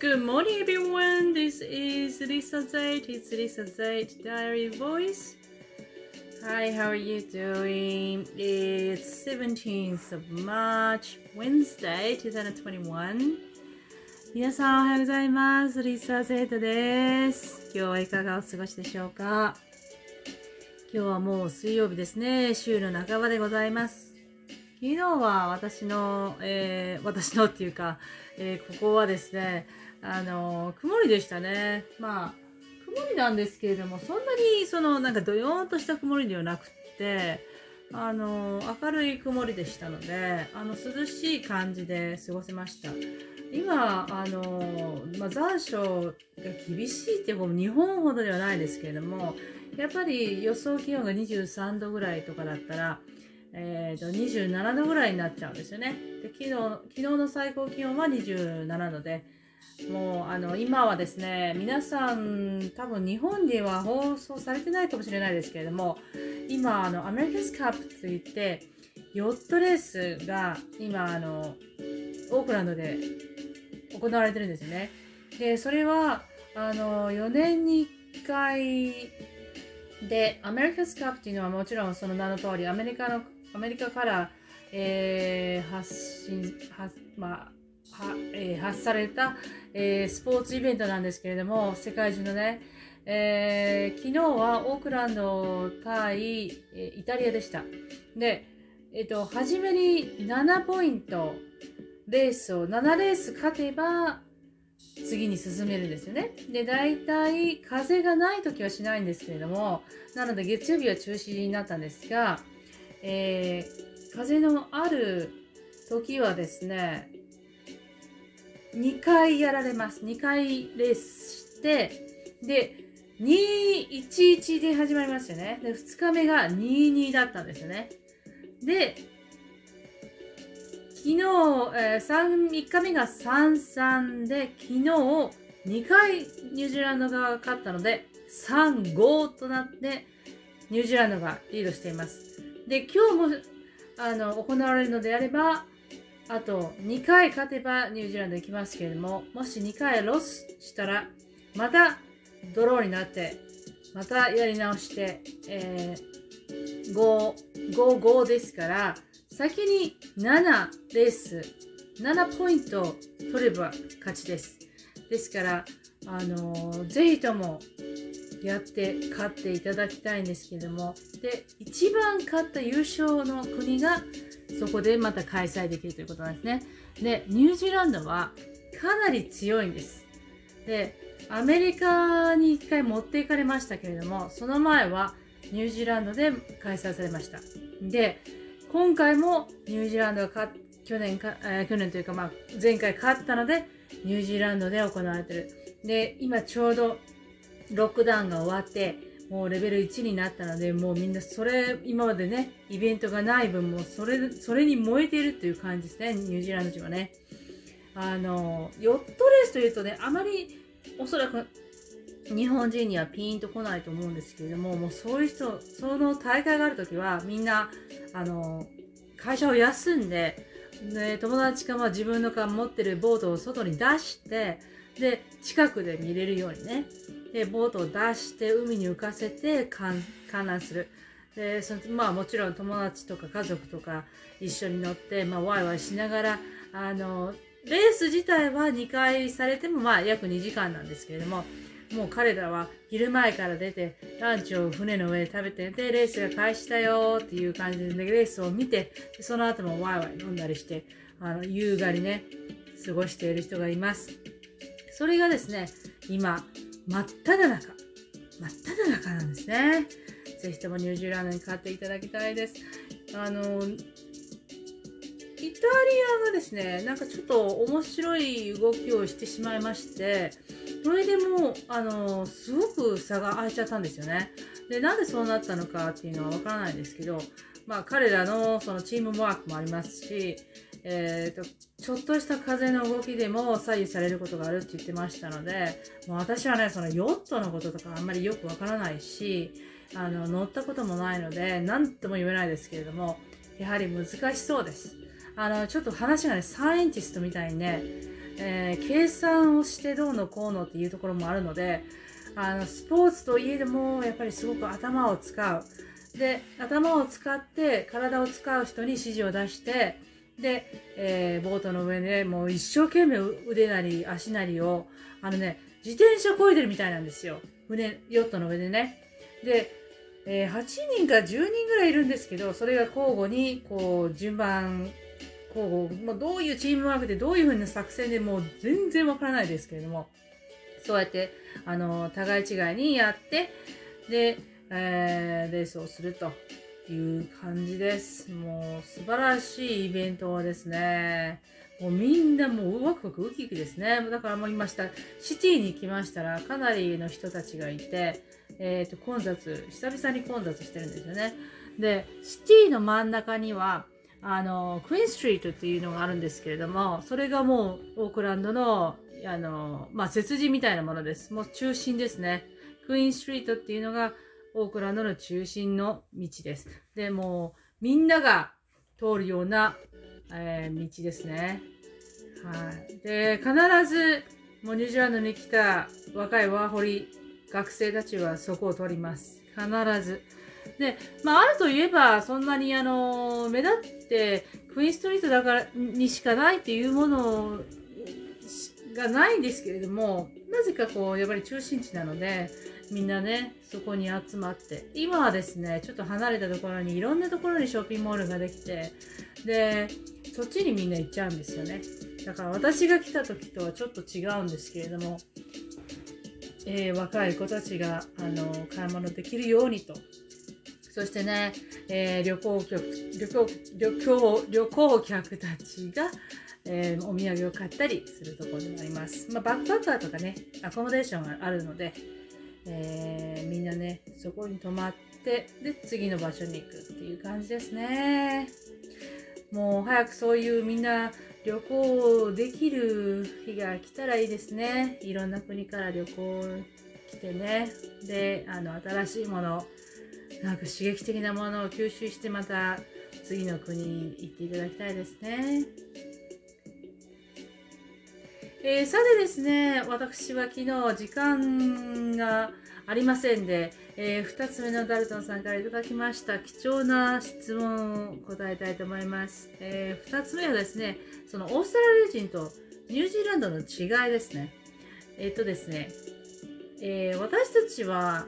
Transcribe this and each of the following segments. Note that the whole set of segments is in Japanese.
Good morning, everyone. This is Lisa Zait. It's Lisa Zait Diary Voice. Hi, how are you doing? It's 17th of March, Wednesday, 2021. 皆さんおはようございます。リサ・ゼータです。今日はいかがお過ごしでしょうか今日はもう水曜日ですね。週の半ばでございます。昨日は私の、えー私のっていうか、えーここはですね、あの曇りでしたね。まあ、曇りなんですけれども、そんなにそのなんかどよーんとした曇りではなくて、あの明るい曇りでしたので、あの涼しい感じで過ごせました。今、あのまあ、残暑が厳しいっていう、日本ほどではないですけれども、やっぱり予想気温が23度ぐらいとかだったら、えー、と27度ぐらいになっちゃうんですよね。で昨日昨日の最高気温は27度で、もうあの今はですね、皆さん多分日本では放送されてないかもしれないですけれども、今あのアメリカスカップといって、ヨットレースが今あのオークランドで行われてるんですよね。で、それはあの4年に1回で、アメリカスカップっていうのはもちろんその名の通り、アメリカの、アメリカから、えー発信、発、まあ、えー発された、えースポーツイベントなんですけれども、世界中のね、えー昨日はオークランド対、イタリアでした。で、えっ、と、初めに7ポイント、レースを、7レース勝てば、次に進めるんですよね。で、大体風がない時はしないんですけれども、なので月曜日は中止になったんですが、えー風のある時はですね、2回やられます。2回レースして、で、211で始まりましたね。で、2日目が22だったんですよね。で、昨日、えー、3, 3日目が3-3で、昨日2回ニュージーランド側が勝ったので、3-5となって、ニュージーランドがリードしています。で、今日もあの行われるのであれば、あと2回勝てばニュージーランド行きますけれども、もし2回ロスしたら、またドローになって、またやり直して、えー、5、5、5ですから、先に7レース、7ポイント取れば勝ちです。ですから、あのーぜひともやって勝っていただきたいんですけども、で、一番勝った優勝の国がそこでまた開催できるということなんですね。で、ニュージーランドはかなり強いんです。で、アメリカに一回持っていかれましたけれども、その前はニュージーランドで開催されました。で、今回もニュージーランドが去年か、えー去年というか、まあ、前回勝ったので、ニュージーランドで行われてる。で、今ちょうどロックダウンが終わって、もうレベル1になったので、もうみんなそれ、今までね、イベントがない分、もうそれ、それに燃えているっていう感じですね、ニュージーランド人はね。あの、ヨットレースというとね、あまりおそらく日本人にはピーンとこないと思うんですけれども、もうそういう人、その大会があるときは、みんな、あの、会社を休んで、で、友達かまあ自分のか持ってるボートを外に出して、で、近くで見れるようにね、で、ボートを出して海に浮かせて観覧する。で、そのまあもちろん友達とか家族とか一緒に乗って、まあワイワイしながら、あの、レース自体は2回されてもまあ約2時間なんですけれども、もう彼らは昼前から出て、ランチを船の上で食べて、で、レースが開始だよっていう感じで、レースを見て、その後もワイワイ飲んだりして、あの、優雅にね、過ごしている人がいます。それがですね、今、真っ只中、真っ只中なんですね。ぜひともニュージーランドに買っていただきたいです。あの、イタリアがですね、なんかちょっと面白い動きをしてしまいまして、それでもう、あの、すごく差が開いちゃったんですよね。で、なんでそうなったのかっていうのはわからないんですけど、まあ彼らのそのチームワークもありますし、えー、とちょっとした風の動きでも左右されることがあるって言ってましたので、もう私はね、そのヨットのこととかあんまりよくわからないし、あの乗ったこともないので、何とも言えないですけれども、やはり難しそうです。あの、ちょっと話がね、サイエンティストみたいにね、えー、計算をしてどうのこうのっていうところもあるので、あの、スポーツといえども、やっぱりすごく頭を使う。で、頭を使って体を使う人に指示を出して、で、えー、ボートの上でもう一生懸命腕なり足なりを、あのね、自転車こいでるみたいなんですよ。船、ヨットの上でね。で、えー、8人か10人ぐらいいるんですけど、それが交互に、こう、順番、交互、まあ、どういうチームワークでどういう風な作戦でもう全然わからないですけれども、そうやって、あの、互い違いにやって、で、えー、レースをするという感じです。もう素晴らしいイベントですね。もうみんなもうワクワクウキウキですね。だからもう今した、シティに来ましたらかなりの人たちがいて、えっ、ー、と、混雑、久々に混雑してるんですよね。で、シティの真ん中には、あの、クイーンストリートっていうのがあるんですけれども、それがもうオークランドの、あの、まあ、切字みたいなものです。もう中心ですね。クイーンストリートっていうのがオークランドの中心の道です。で、もうみんなが通るような、えー、道ですね。はい。で、必ず、もうニュージーランドに来た若いワーホリ学生たちはそこを通ります。必ず。で、まあ、あるといえば、そんなにあの、目立って、クイーンストリートだから、にしかないっていうものがないんですけれども、なぜかこう、やっぱり中心地なので、みんなね、そこに集まって、今はですね、ちょっと離れたところにいろんなところにショッピングモールができて、で、そっちにみんな行っちゃうんですよね。だから私が来た時とはちょっと違うんですけれども、えー、若い子たちが、あの、買い物できるようにと。そしてね、えー、旅行客、旅行、旅行、旅行客たちが、えー、お土産を買ったりするところでもあります。まあ、バックパッカーとかね、アコモデーションがあるので、えー、みんなね、そこに泊まって、で、次の場所に行くっていう感じですね。もう早くそういうみんな旅行できる日が来たらいいですね。いろんな国から旅行来てね。で、あの、新しいもの、なんか刺激的なものを吸収してまた次の国に行っていただきたいですね。えー、さてですね、私は昨日時間がありませんで、えー、2つ目のダルトンさんからいただきました貴重な質問を答えたいと思います。えー、2つ目はですね、そのオーストラリア人とニュージーランドの違いですね。えっ、とですね、え私たちは、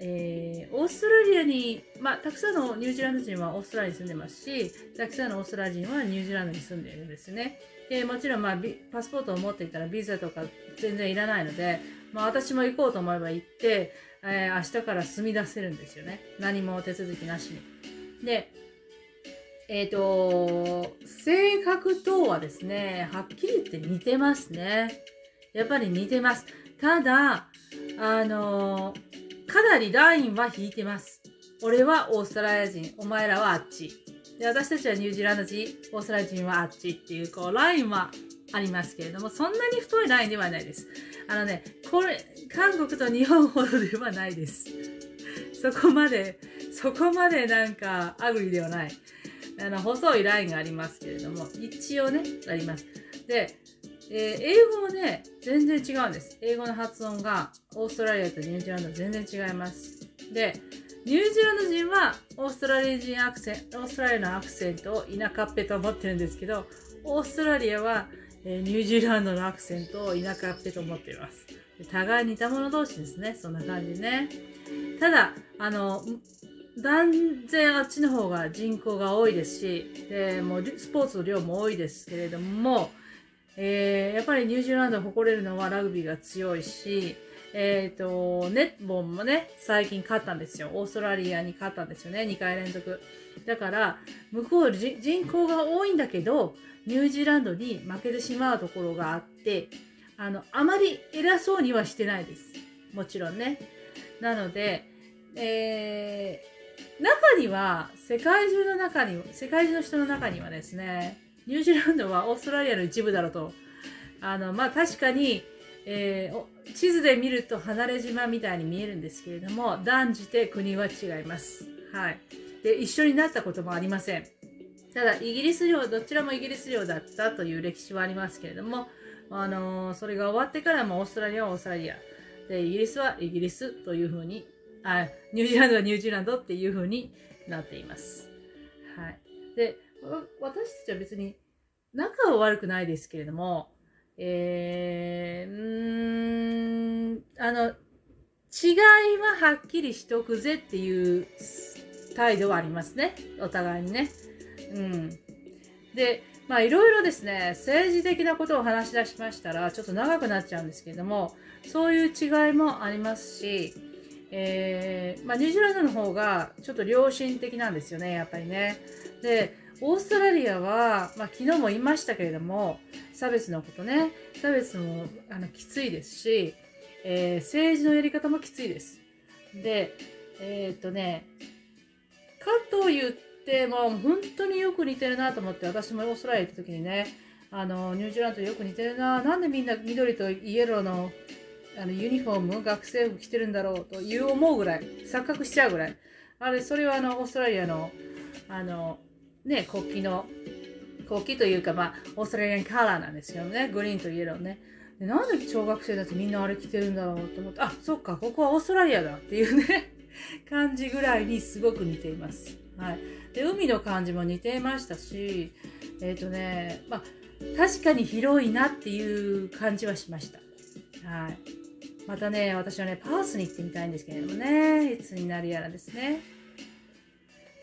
えー、オーストラリアに、まあ、たくさんのニュージーランド人はオーストラリアに住んでますし、たくさんのオーストラリア人はニュージーランドに住んでいるんですね。で、もちろん、まあ、パスポートを持っていたらビザとか全然いらないので、まあ、私も行こうと思えば行って、えー、明日から住み出せるんですよね。何も手続きなしに。で、えっ、ー、と、性格等はですね、はっきり言って似てますね。やっぱり似てます。ただ、あのかなりラインは引いてます。俺はオーストラリア人、お前らはあっち。で、私たちはニュージーランド人、オーストラリア人はあっちっていう、こう、ラインはありますけれども、そんなに太いラインではないです。あのね、これ、韓国と日本ほどではないです。そこまで、そこまでなんか、アグリではない。あの、細いラインがありますけれども、一応ね、あります。で、えー、英語もね、全然違うんです。英語の発音が、オーストラリアとニュージーランド全然違います。で、ニュージーランド人はオーストラリア人アクセント、オーストラリアのアクセントを田舎っぺと思ってるんですけど、オーストラリアは、えー、ニュージーランドのアクセントを田舎っぺと思っています。互い似た者同士ですね。そんな感じね。ただ、あの、断然あっちの方が人口が多いですし、で、もうスポーツの量も多いですけれども、えー、やっぱりニュージーランドを誇れるのはラグビーが強いし、えっ、ー、と、ネッボンもね、最近勝ったんですよ。オーストラリアに勝ったんですよね。2回連続。だから、向こう人口が多いんだけど、ニュージーランドに負けてしまうところがあって、あの、あまり偉そうにはしてないです。もちろんね。なので、えー、中には、世界中の中に、世界中の人の中にはですね、ニュージーランドはオーストラリアの一部だろうと。あの、まあ、確かに、えー、地図で見ると離れ島みたいに見えるんですけれども、断じて国は違います。はい。で、一緒になったこともありません。ただ、イギリス領、どちらもイギリス領だったという歴史はありますけれども、あのーそれが終わってからもオーストラリアはオーストラリア。で、イギリスはイギリスというふうに、あ、ニュージーランドはニュージーランドっていうふうになっています。はい。で、私たちは別に仲は悪くないですけれども、えー、あの、違いははっきりしとくぜっていう態度はありますね。お互いにね。うん。で、まあいろいろですね、政治的なことを話し出しましたら、ちょっと長くなっちゃうんですけれども、そういう違いもありますし、えーまあ、ニュージーランドの方がちょっと良心的なんですよね、やっぱりね。で、オーストラリアは、まあ、昨日も言いましたけれども、差別のことね、差別もあのきついですし、えー政治のやり方もきついです。で、えーっとね、かと言って、まあ、本当によく似てるなと思って、私もオーストラリア行った時にね、あの、ニュージーランドよく似てるな、なんでみんな緑とイエローのあのユニフォーム、学生服着てるんだろうという思うぐらい、錯覚しちゃうぐらい。あれ、それはあの、オーストラリアの、あの、ね、国旗の、国旗というか、まあ、オーストラリアンカラーなんですよね。グリーンとイエローね。でなんで小学生たちみんなあれ着てるんだろうと思って、あ、そっか、ここはオーストラリアだっていうね、感じぐらいにすごく似ています。はい。で、海の感じも似ていましたし、えっ、とね、まあ、確かに広いなっていう感じはしました。はい。またね、私はね、パースに行ってみたいんですけれどもね、いつになるやらですね。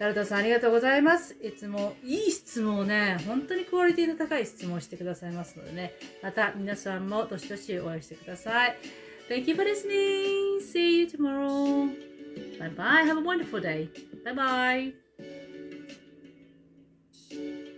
タルトさんありがとうございます。いつもいい質問をね、本当にクオリティの高い質問をしてくださいますのでね、また皆さんもどしどしお会いしてください。Thank you for listening. See you tomorrow. Bye bye. Have a wonderful day. Bye bye.